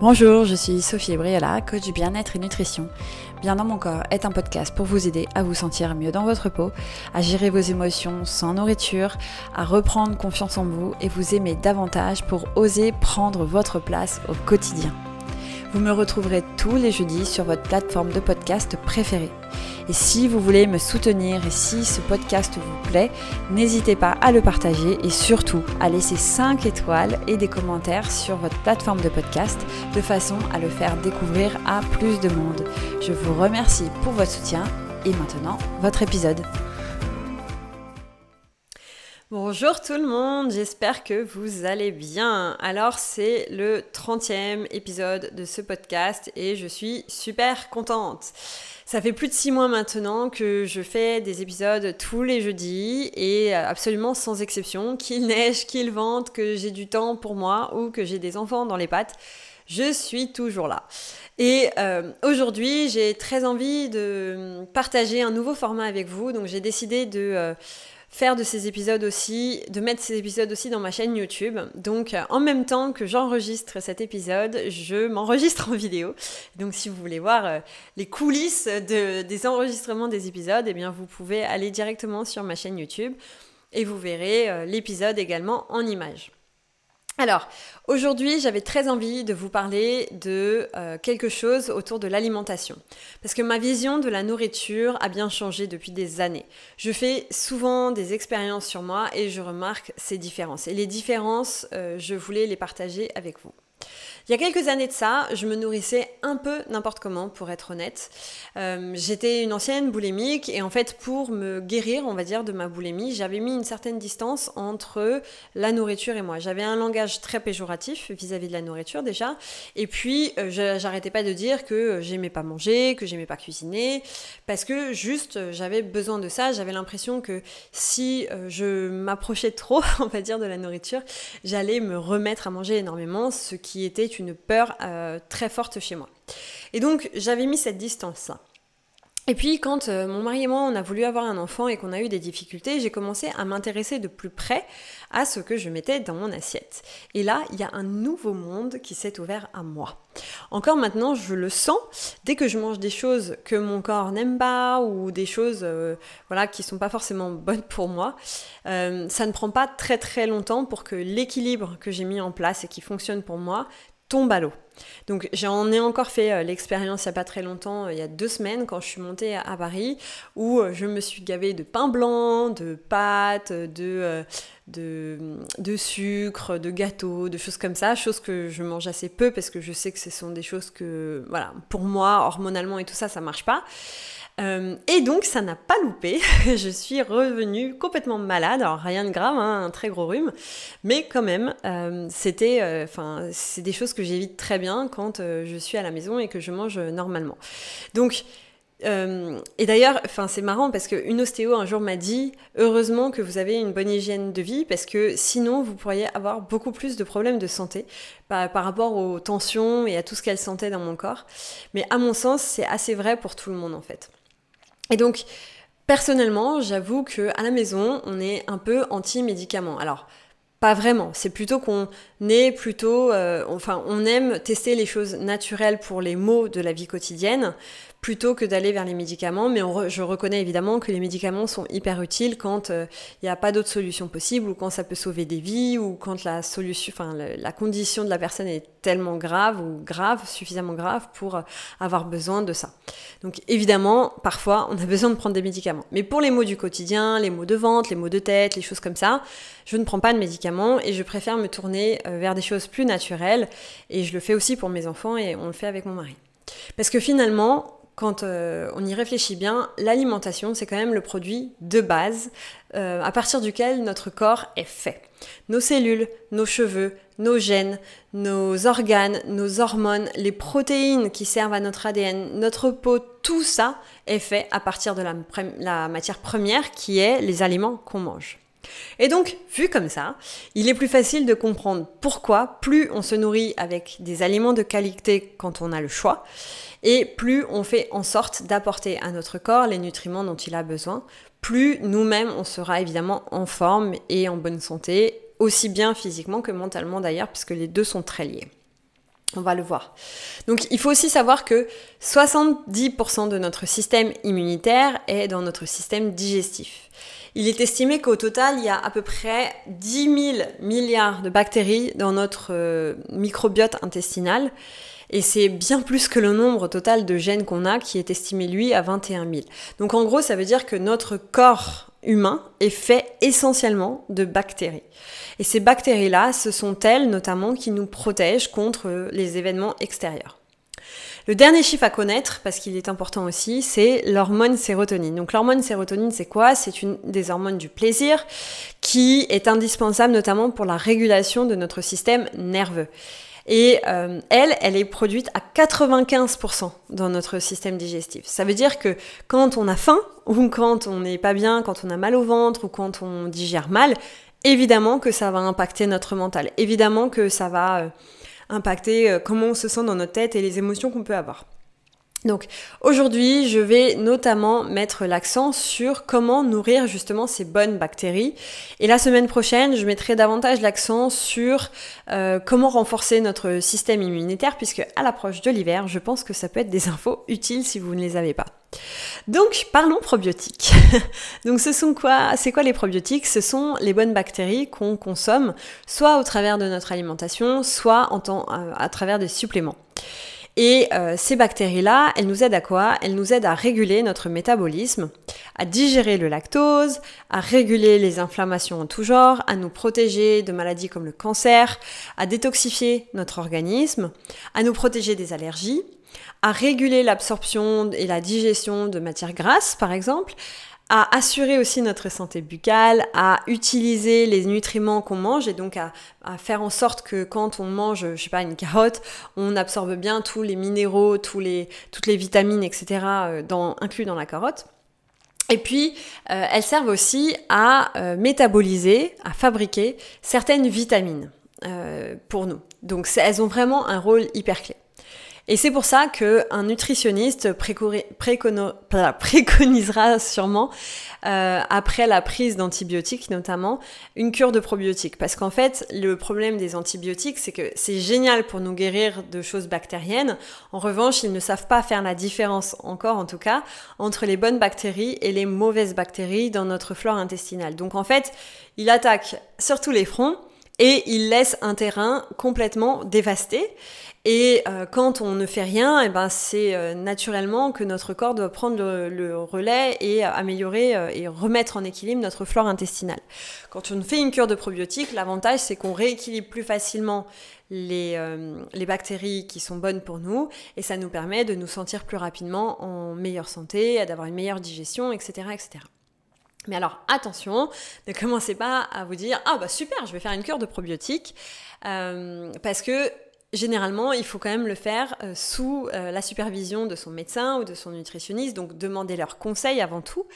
Bonjour, je suis Sophie Briala, coach bien-être et nutrition. Bien dans mon corps est un podcast pour vous aider à vous sentir mieux dans votre peau, à gérer vos émotions sans nourriture, à reprendre confiance en vous et vous aimer davantage pour oser prendre votre place au quotidien. Vous me retrouverez tous les jeudis sur votre plateforme de podcast préférée. Et si vous voulez me soutenir et si ce podcast vous plaît, n'hésitez pas à le partager et surtout à laisser 5 étoiles et des commentaires sur votre plateforme de podcast de façon à le faire découvrir à plus de monde. Je vous remercie pour votre soutien et maintenant votre épisode. Bonjour tout le monde, j'espère que vous allez bien. Alors c'est le 30e épisode de ce podcast et je suis super contente. Ça fait plus de six mois maintenant que je fais des épisodes tous les jeudis et absolument sans exception, qu'il neige, qu'il vente, que j'ai du temps pour moi ou que j'ai des enfants dans les pattes, je suis toujours là. Et euh, aujourd'hui, j'ai très envie de partager un nouveau format avec vous, donc j'ai décidé de... Euh, faire de ces épisodes aussi, de mettre ces épisodes aussi dans ma chaîne YouTube. Donc euh, en même temps que j'enregistre cet épisode, je m'enregistre en vidéo. Donc si vous voulez voir les coulisses des enregistrements des épisodes, eh bien vous pouvez aller directement sur ma chaîne YouTube et vous verrez l'épisode également en images. Alors, aujourd'hui, j'avais très envie de vous parler de euh, quelque chose autour de l'alimentation. Parce que ma vision de la nourriture a bien changé depuis des années. Je fais souvent des expériences sur moi et je remarque ces différences. Et les différences, euh, je voulais les partager avec vous. Il y a quelques années de ça, je me nourrissais un peu n'importe comment, pour être honnête. Euh, j'étais une ancienne boulémique et en fait, pour me guérir, on va dire, de ma boulémie, j'avais mis une certaine distance entre la nourriture et moi. J'avais un langage très péjoratif vis-à-vis de la nourriture déjà, et puis euh, j'arrêtais pas de dire que j'aimais pas manger, que j'aimais pas cuisiner, parce que juste j'avais besoin de ça. J'avais l'impression que si euh, je m'approchais trop, on va dire, de la nourriture, j'allais me remettre à manger énormément, ce qui était une peur euh, très forte chez moi. Et donc j'avais mis cette distance-là. Et puis quand euh, mon mari et moi on a voulu avoir un enfant et qu'on a eu des difficultés, j'ai commencé à m'intéresser de plus près à ce que je mettais dans mon assiette. Et là, il y a un nouveau monde qui s'est ouvert à moi. Encore maintenant, je le sens dès que je mange des choses que mon corps n'aime pas ou des choses euh, voilà qui sont pas forcément bonnes pour moi. ça ne prend pas très très longtemps pour que l'équilibre que j'ai mis en place et qui fonctionne pour moi tombe à l'eau. Donc j'en ai encore fait euh, l'expérience il n'y a pas très longtemps, euh, il y a deux semaines quand je suis montée à, Paris, où euh, je me suis gavée de pain blanc, de pâtes, de, de, sucre, de gâteaux, de choses comme ça, choses que je mange assez peu parce que je sais que ce sont des choses que, voilà, pour moi, hormonalement et tout ça, ça marche pas. Euh, et donc ça n'a pas loupé, je suis revenue complètement malade, alors rien de grave, hein, un très gros rhume, mais quand même, euh, c'était, euh, enfin, c'est des choses que j'évite très bien quand je suis à la maison et que je mange normalement. Donc et d'ailleurs, enfin, c'est marrant parce qu'une ostéo un jour m'a dit heureusement que vous avez une bonne hygiène de vie parce que sinon vous pourriez avoir beaucoup plus de problèmes de santé par, par rapport aux tensions et à tout ce qu'elle sentait dans mon corps. Mais à mon sens, c'est assez vrai pour tout le monde en fait. Et donc, personnellement, j'avoue que à la maison, on est un peu anti-médicaments. Alors, pas vraiment. C'est plutôt qu'on est plutôt, euh, enfin, on aime tester les choses naturelles pour les maux de la vie quotidienne, plutôt que d'aller vers les médicaments. Mais je reconnais évidemment que les médicaments sont hyper utiles quand euh, il n'y a pas d'autre solution possible ou quand ça peut sauver des vies ou quand la solution, enfin la, condition de la personne est tellement grave ou grave, suffisamment grave pour euh, avoir besoin de ça. Donc évidemment, parfois, on a besoin de prendre des médicaments. Mais pour les maux du quotidien, les maux de ventre, les maux de tête, les choses comme ça, je ne prends pas de médicaments et je préfère me tourner euh, vers des choses plus naturelles. Et je le fais aussi pour mes enfants et on le fait avec mon mari. Parce que finalement, quand euh, on y réfléchit bien, l'alimentation, c'est quand même le produit de base euh, à partir duquel notre corps est fait. Nos cellules, nos cheveux, nos gènes, nos organes, nos hormones, les protéines qui servent à notre ADN, notre peau, tout ça est fait à partir de la matière première qui est les aliments qu'on mange. Et donc, vu comme ça, il est plus facile de comprendre pourquoi plus on se nourrit avec des aliments de qualité quand on a le choix, et plus on fait en sorte d'apporter à notre corps les nutriments dont il a besoin, plus nous-mêmes on sera évidemment en forme et en bonne santé, aussi bien physiquement que mentalement d'ailleurs, puisque les deux sont très liés. On va le voir. Donc il faut aussi savoir que 70% de notre système immunitaire est dans notre système digestif. Il est estimé qu'au total, il y a à peu près 10 000 milliards de bactéries dans notre euh, microbiote intestinal. Et c'est bien plus que le nombre total de gènes qu'on a, qui est estimé, lui, à 21 000. Donc en gros, ça veut dire que notre corps humain est fait essentiellement de bactéries. Et ces bactéries-là, ce sont elles notamment qui nous protègent contre les événements extérieurs. Le dernier chiffre à connaître, parce qu'il est important aussi, c'est l'hormone sérotonine. Donc l'hormone sérotonine, c'est quoi? C'est une des hormones du plaisir qui est indispensable notamment pour la régulation de notre système nerveux. Et euh, elle, elle est produite à 95% dans notre système digestif. Ça veut dire que quand on a faim, ou quand on n'est pas bien, quand on a mal au ventre, ou quand on digère mal, évidemment que ça va impacter notre mental. Évidemment que ça va euh, impacter euh, comment on se sent dans notre tête et les émotions qu'on peut avoir. Donc aujourd'hui, je vais notamment mettre l'accent sur comment nourrir justement ces bonnes bactéries. Et la semaine prochaine, je mettrai davantage l'accent sur euh, comment renforcer notre système immunitaire, puisque à l'approche de l'hiver, je pense que ça peut être des infos utiles si vous ne les avez pas. Donc parlons probiotiques. Donc ce sont quoi C'est quoi les probiotiques? Ce sont les bonnes bactéries qu'on consomme, soit au travers de notre alimentation, soit en temps, euh, à travers des suppléments. Et euh, ces bactéries-là, elles nous aident à quoi? Elles nous aident à réguler notre métabolisme, à digérer le lactose, à réguler les inflammations en tout genre, à nous protéger de maladies comme le cancer, à détoxifier notre organisme, à nous protéger des allergies, à réguler l'absorption et la digestion de matières grasses, par exemple, à assurer aussi notre santé buccale, à utiliser les nutriments qu'on mange et donc à, faire en sorte que quand on mange, je sais pas, une carotte, on absorbe bien tous les minéraux, tous les, toutes les vitamines, etc. Euh, dans, inclus dans la carotte. Et puis, euh, elles servent aussi à euh, métaboliser, à fabriquer certaines vitamines pour nous. Donc, elles ont vraiment un rôle hyper clé. Et c'est pour ça qu'un nutritionniste préconisera sûrement, euh, après la prise d'antibiotiques notamment, une cure de probiotiques. Parce qu'en fait, le problème des antibiotiques, c'est que c'est génial pour nous guérir de choses bactériennes. En revanche, ils ne savent pas faire la différence, encore en tout cas, entre les bonnes bactéries et les mauvaises bactéries dans notre flore intestinale. Donc en fait, il attaque sur tous les fronts et il laisse un terrain complètement dévasté. Et euh, quand on ne fait rien, et eh ben c'est euh, naturellement que notre corps doit prendre le, relais et améliorer euh, et remettre en équilibre notre flore intestinale. Quand on fait une cure de probiotiques, l'avantage c'est qu'on rééquilibre plus facilement les, les, bactéries qui sont bonnes pour nous et ça nous permet de nous sentir plus rapidement en meilleure santé, d'avoir une meilleure digestion, etc., etc. Mais alors attention, ne commencez pas à vous dire ah bah super, je vais faire une cure de probiotiques parce que Généralement, il faut quand même le faire euh, sous euh, la supervision de son médecin ou de son nutritionniste, donc demandez leurs conseils avant tout,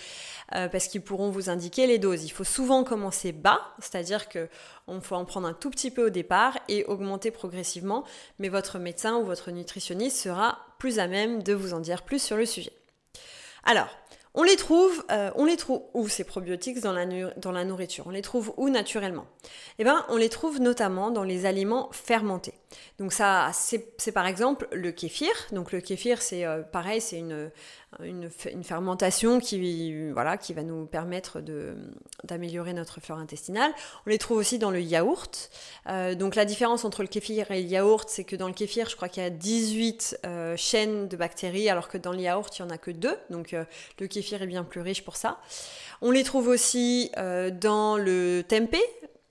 euh, parce qu'ils pourront vous indiquer les doses. Il faut souvent commencer bas, c'est-à-dire qu'on faut en prendre un tout petit peu au départ et augmenter progressivement, mais votre médecin ou votre nutritionniste sera plus à même de vous en dire plus sur le sujet. Alors, on les trouve, euh, on les trouve où ces probiotiques dans la, nourriture? On les trouve où naturellement? Eh bien, on les trouve notamment dans les aliments fermentés. Donc ça, c'est par exemple le kéfir. Donc le kéfir, c'est euh, pareil, c'est une, fermentation qui, va nous permettre d'améliorer notre flore intestinale. On les trouve aussi dans le yaourt. Euh, donc la différence entre le kéfir et le yaourt, c'est que dans le kéfir, je crois qu'il y a 18 euh, chaînes de bactéries, alors que dans le yaourt, il n'y en a que deux. Donc euh, le kéfir est bien plus riche pour ça. On les trouve aussi dans le tempeh,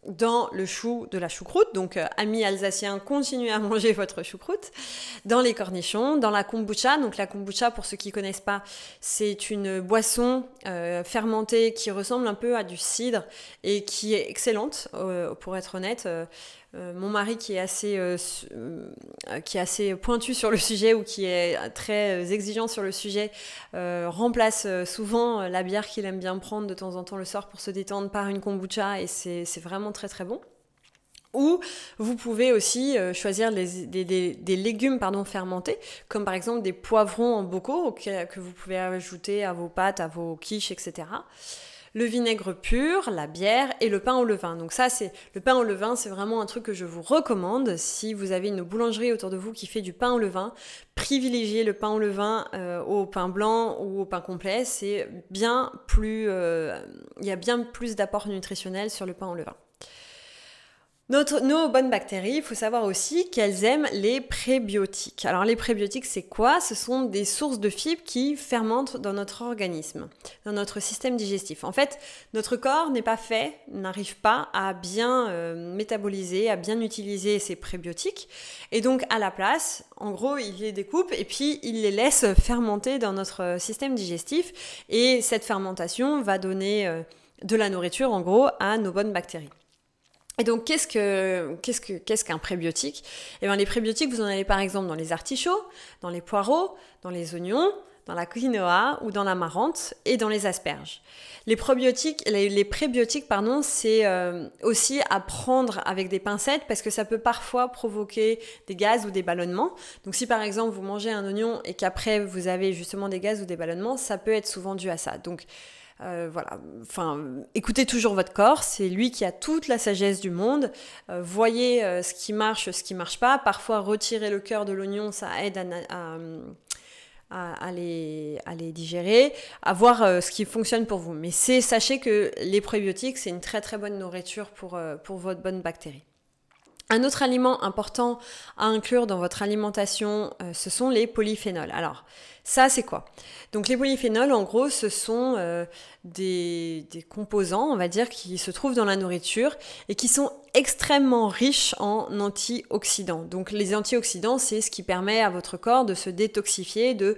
dans le chou de la choucroute. Donc, euh, amis alsaciens, continuez à manger votre choucroute. Dans les cornichons, dans la kombucha. Donc, la kombucha, pour ceux qui ne connaissent pas, c'est une boisson euh, fermentée qui ressemble un peu à du cidre et qui est excellente, euh, pour être honnête. Mon mari qui est assez qui est assez pointu sur le sujet ou qui est très exigeant sur le sujet remplace souvent la bière qu'il aime bien prendre de temps en temps le soir pour se détendre par une kombucha et c'est vraiment très très bon. Ou vous pouvez aussi euh, choisir des, légumes pardon, fermentés, comme par exemple des poivrons en bocaux que vous pouvez ajouter à vos pâtes, à vos quiches, etc. le vinaigre pur, la bière et le pain au levain. Donc ça, c'est le pain au levain, c'est vraiment un truc que je vous recommande. Si vous avez une boulangerie autour de vous qui fait du pain au levain, privilégiez le pain au levain euh, au pain blanc ou au pain complet. C'est bien plus, euh, il y a bien plus d'apport nutritionnel sur le pain au levain nos bonnes bactéries, il faut savoir aussi qu'elles aiment les prébiotiques. Alors les prébiotiques, c'est quoi? Ce sont des sources de fibres qui fermentent dans notre organisme, dans notre système digestif. En fait, notre corps n'est pas fait, n'arrive pas à bien euh, métaboliser, à bien utiliser ces prébiotiques. Et donc à la place, en gros, il les découpe et puis il les laisse fermenter dans notre système digestif. Et cette fermentation va donner euh, de la nourriture, en gros, à nos bonnes bactéries. Et donc, qu'est-ce que qu'est-ce que qu'est-ce qu'un prébiotique? Eh bien, les prébiotiques, vous en avez par exemple dans les artichauts, dans les poireaux, dans les oignons, dans la quinoa ou dans la marante et dans les asperges. Les probiotiques, les, prébiotiques, pardon, c'est euh, aussi à prendre avec des pincettes parce que ça peut parfois provoquer des gaz ou des ballonnements. Donc, si par exemple vous mangez un oignon et qu'après vous avez justement des gaz ou des ballonnements, ça peut être souvent dû à ça. Donc, euh, voilà, enfin, écoutez toujours votre corps, c'est lui qui a toute la sagesse du monde. Euh, voyez euh, ce qui marche, ce qui marche pas. Parfois, retirer le cœur de l'oignon, ça aide à, les, digérer, à voir ce qui fonctionne pour vous. Mais sachez que les prébiotiques, c'est une très très bonne nourriture pour, pour votre bonne bactérie. Un autre aliment important à inclure dans votre alimentation, ce sont les polyphénols. Alors, ça, c'est quoi? Donc les polyphénols, en gros, ce sont euh, des, composants, on va dire, qui se trouvent dans la nourriture et qui sont extrêmement riches en antioxydants. Donc les antioxydants, c'est ce qui permet à votre corps de se détoxifier de euh,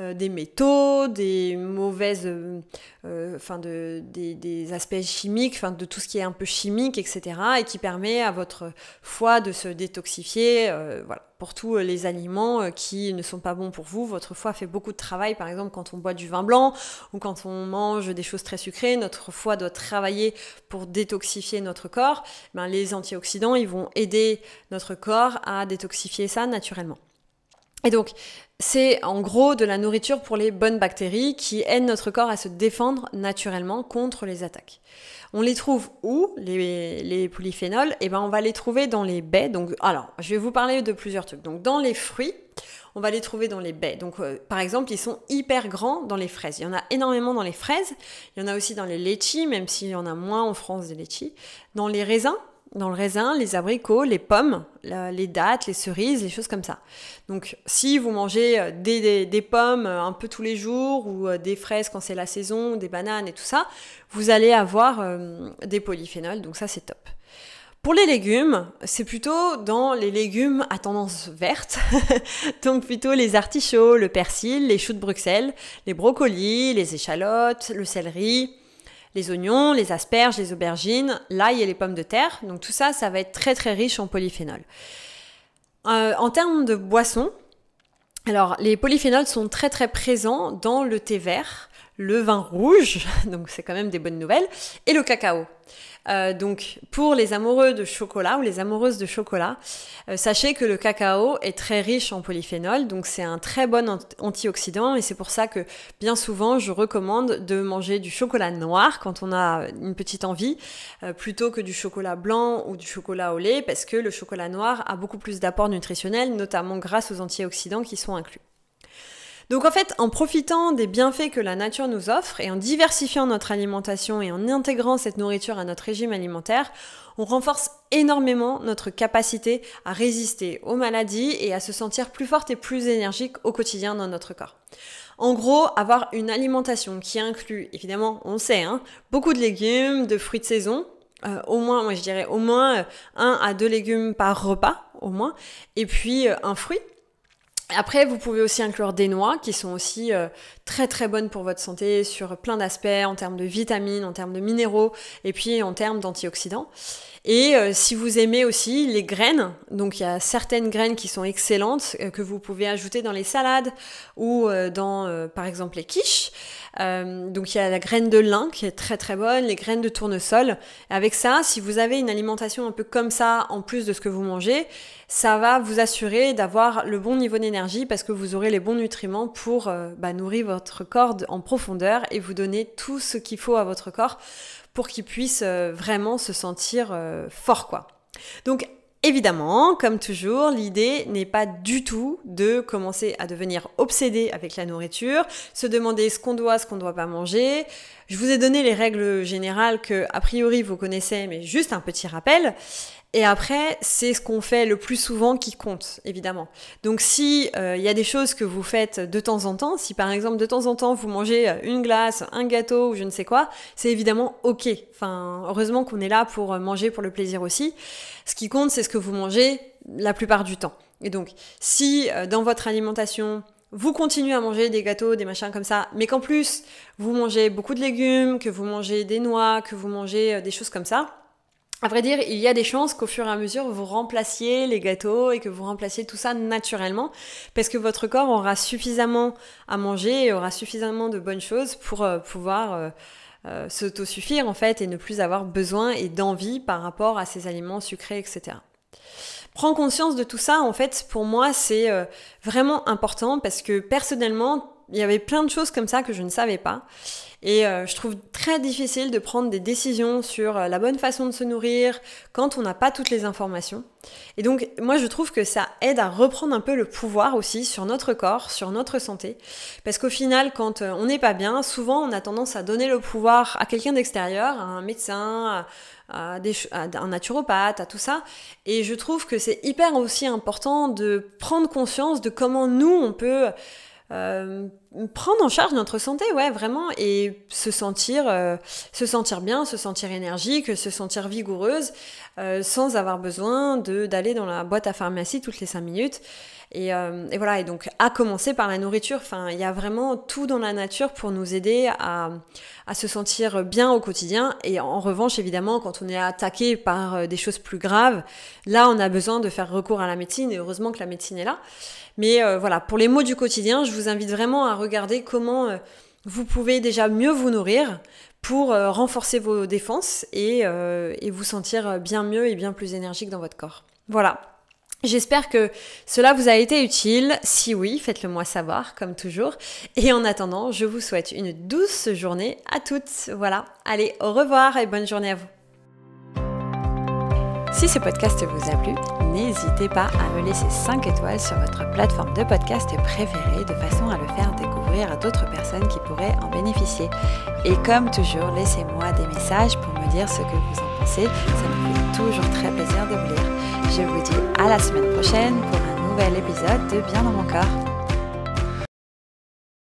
des métaux, des mauvaises, euh, euh, enfin de, des, aspects chimiques, enfin de tout ce qui est un peu chimique, etc. Et qui permet à votre foie de se détoxifier. voilà, pour tous les aliments qui ne sont pas bons pour vous, votre foie fait beaucoup de travail. Par exemple, quand on boit du vin blanc ou quand on mange des choses très sucrées, notre foie doit travailler pour détoxifier notre corps. Ben, les antioxydants, ils vont aider notre corps à détoxifier ça naturellement. Et donc, c'est en gros de la nourriture pour les bonnes bactéries qui aident notre corps à se défendre naturellement contre les attaques. On les trouve où, les, polyphénols? Eh ben, on va les trouver dans les baies. Donc, alors, je vais vous parler de plusieurs trucs. Donc, dans les fruits, on va les trouver dans les baies. Donc, euh, par exemple, ils sont hyper grands dans les fraises. Il y en a énormément dans les fraises. Il y en a aussi dans les litchis, même s'il y en a moins en France des litchis. Dans les raisins, dans le raisin, les abricots, les pommes, les dattes, les cerises, les choses comme ça. Donc si vous mangez euh, des, pommes euh, un peu tous les jours ou euh, des fraises quand c'est la saison, des bananes et tout ça, vous allez avoir des polyphénols, donc ça c'est top. Pour les légumes, c'est plutôt dans les légumes à tendance verte, donc plutôt les artichauts, le persil, les choux de Bruxelles, les brocolis, les échalotes, le céleri, les oignons, les asperges, les aubergines, l'ail et les pommes de terre. Donc tout ça, ça va être très très riche en polyphénol. Euh, en termes de boissons, alors les polyphénols sont très très présents dans le thé vert, le vin rouge, donc c'est quand même des bonnes nouvelles, et le cacao. Euh, donc pour les amoureux de chocolat ou les amoureuses de chocolat, euh, sachez que le cacao est très riche en polyphénol, donc c'est un très bon antioxydant et c'est pour ça que bien souvent je recommande de manger du chocolat noir quand on a une petite envie, euh, plutôt que du chocolat blanc ou du chocolat au lait, parce que le chocolat noir a beaucoup plus d'apports nutritionnels, notamment grâce aux antioxydants qui sont inclus. Donc en fait, en profitant des bienfaits que la nature nous offre et en diversifiant notre alimentation et en intégrant cette nourriture à notre régime alimentaire, on renforce énormément notre capacité à résister aux maladies et à se sentir plus forte et plus énergique au quotidien dans notre corps. En gros, avoir une alimentation qui inclut, évidemment, on sait, hein, beaucoup de légumes, de fruits de saison, euh, au moins, moi je dirais au moins euh, un à deux légumes par repas, au moins, et puis euh, un fruit, après, vous pouvez aussi inclure des noix qui sont aussi euh, très très bonnes pour votre santé sur plein d'aspects en termes de vitamines, en termes de minéraux et puis en termes d'antioxydants. Et euh, si vous aimez aussi les graines, donc il y a certaines graines qui sont excellentes euh, que vous pouvez ajouter dans les salades ou dans par exemple les quiches. donc il y a la graine de lin qui est très très bonne, les graines de tournesol. Avec ça, si vous avez une alimentation un peu comme ça en plus de ce que vous mangez, ça va vous assurer d'avoir le bon niveau d'énergie parce que vous aurez les bons nutriments pour euh, bah, nourrir votre corps en profondeur et vous donner tout ce qu'il faut à votre corps pour qu'il puisse euh, vraiment se sentir euh, fort quoi. Donc Évidemment, comme toujours, l'idée n'est pas du tout de commencer à devenir obsédé avec la nourriture, se demander ce qu'on doit, ce qu'on ne doit pas manger. Je vous ai donné les règles générales que, a priori, vous connaissez, mais juste un petit rappel. Et après, c'est ce qu'on fait le plus souvent qui compte, évidemment. Donc si il euh, y a des choses que vous faites de temps en temps, si par exemple de temps en temps vous mangez une glace, un gâteau ou je ne sais quoi, c'est évidemment ok. Enfin, heureusement qu'on est là pour manger pour le plaisir aussi. Ce qui compte, c'est ce que vous mangez la plupart du temps. Et donc, si euh, dans votre alimentation, vous continuez à manger des gâteaux, des machins comme ça, mais qu'en plus, vous mangez beaucoup de légumes, que vous mangez des noix, que vous mangez euh, des choses comme ça, à vrai dire, il y a des chances qu'au fur et à mesure, vous remplaciez les gâteaux et que vous remplaciez tout ça naturellement, parce que votre corps aura suffisamment à manger et aura suffisamment de bonnes choses pour euh, pouvoir euh, euh, s'autosuffire en fait et ne plus avoir besoin et d'envie par rapport à ces aliments sucrés, etc. Prendre conscience de tout ça, en fait, pour moi, c'est vraiment important parce que personnellement, il y avait plein de choses comme ça que je ne savais pas. Et euh, je trouve très difficile de prendre des décisions sur euh, la bonne façon de se nourrir quand on n'a pas toutes les informations. Et donc moi je trouve que ça aide à reprendre un peu le pouvoir aussi sur notre corps, sur notre santé. Parce qu'au final, quand euh, on n'est pas bien, souvent on a tendance à donner le pouvoir à quelqu'un d'extérieur, à un médecin, à, un naturopathe, à tout ça. Et je trouve que c'est hyper aussi important de prendre conscience de comment nous on peut euh, prendre en charge notre santé, ouais, vraiment, et se sentir, euh, se sentir bien, se sentir énergique, se sentir vigoureuse, euh, sans avoir besoin d'aller dans la boîte à pharmacie toutes les cinq minutes. Et, et, voilà, et donc à commencer par la nourriture, enfin, il y a vraiment tout dans la nature pour nous aider à, à se sentir bien au quotidien. Et en revanche, évidemment, quand on est attaqué par des choses plus graves, là, on a besoin de faire recours à la médecine, et heureusement que la médecine est là. Mais euh, voilà, pour les mots du quotidien, je vous invite vraiment à regarder comment euh, vous pouvez déjà mieux vous nourrir pour euh, renforcer vos défenses et, et, vous sentir bien mieux et bien plus énergique dans votre corps. Voilà. J'espère que cela vous a été utile. Si oui, faites-le moi savoir, comme toujours. Et en attendant, je vous souhaite une douce journée à toutes. Voilà. Allez, au revoir et bonne journée à vous. Si ce podcast vous a plu, n'hésitez pas à me laisser 5 étoiles sur votre plateforme de podcast préférée de façon à le faire à d'autres personnes qui pourraient en bénéficier. Et comme toujours, laissez-moi des messages pour me dire ce que vous en pensez. Ça me fait toujours très plaisir de vous lire. Je vous dis à la semaine prochaine pour un nouvel épisode de Bien dans mon corps.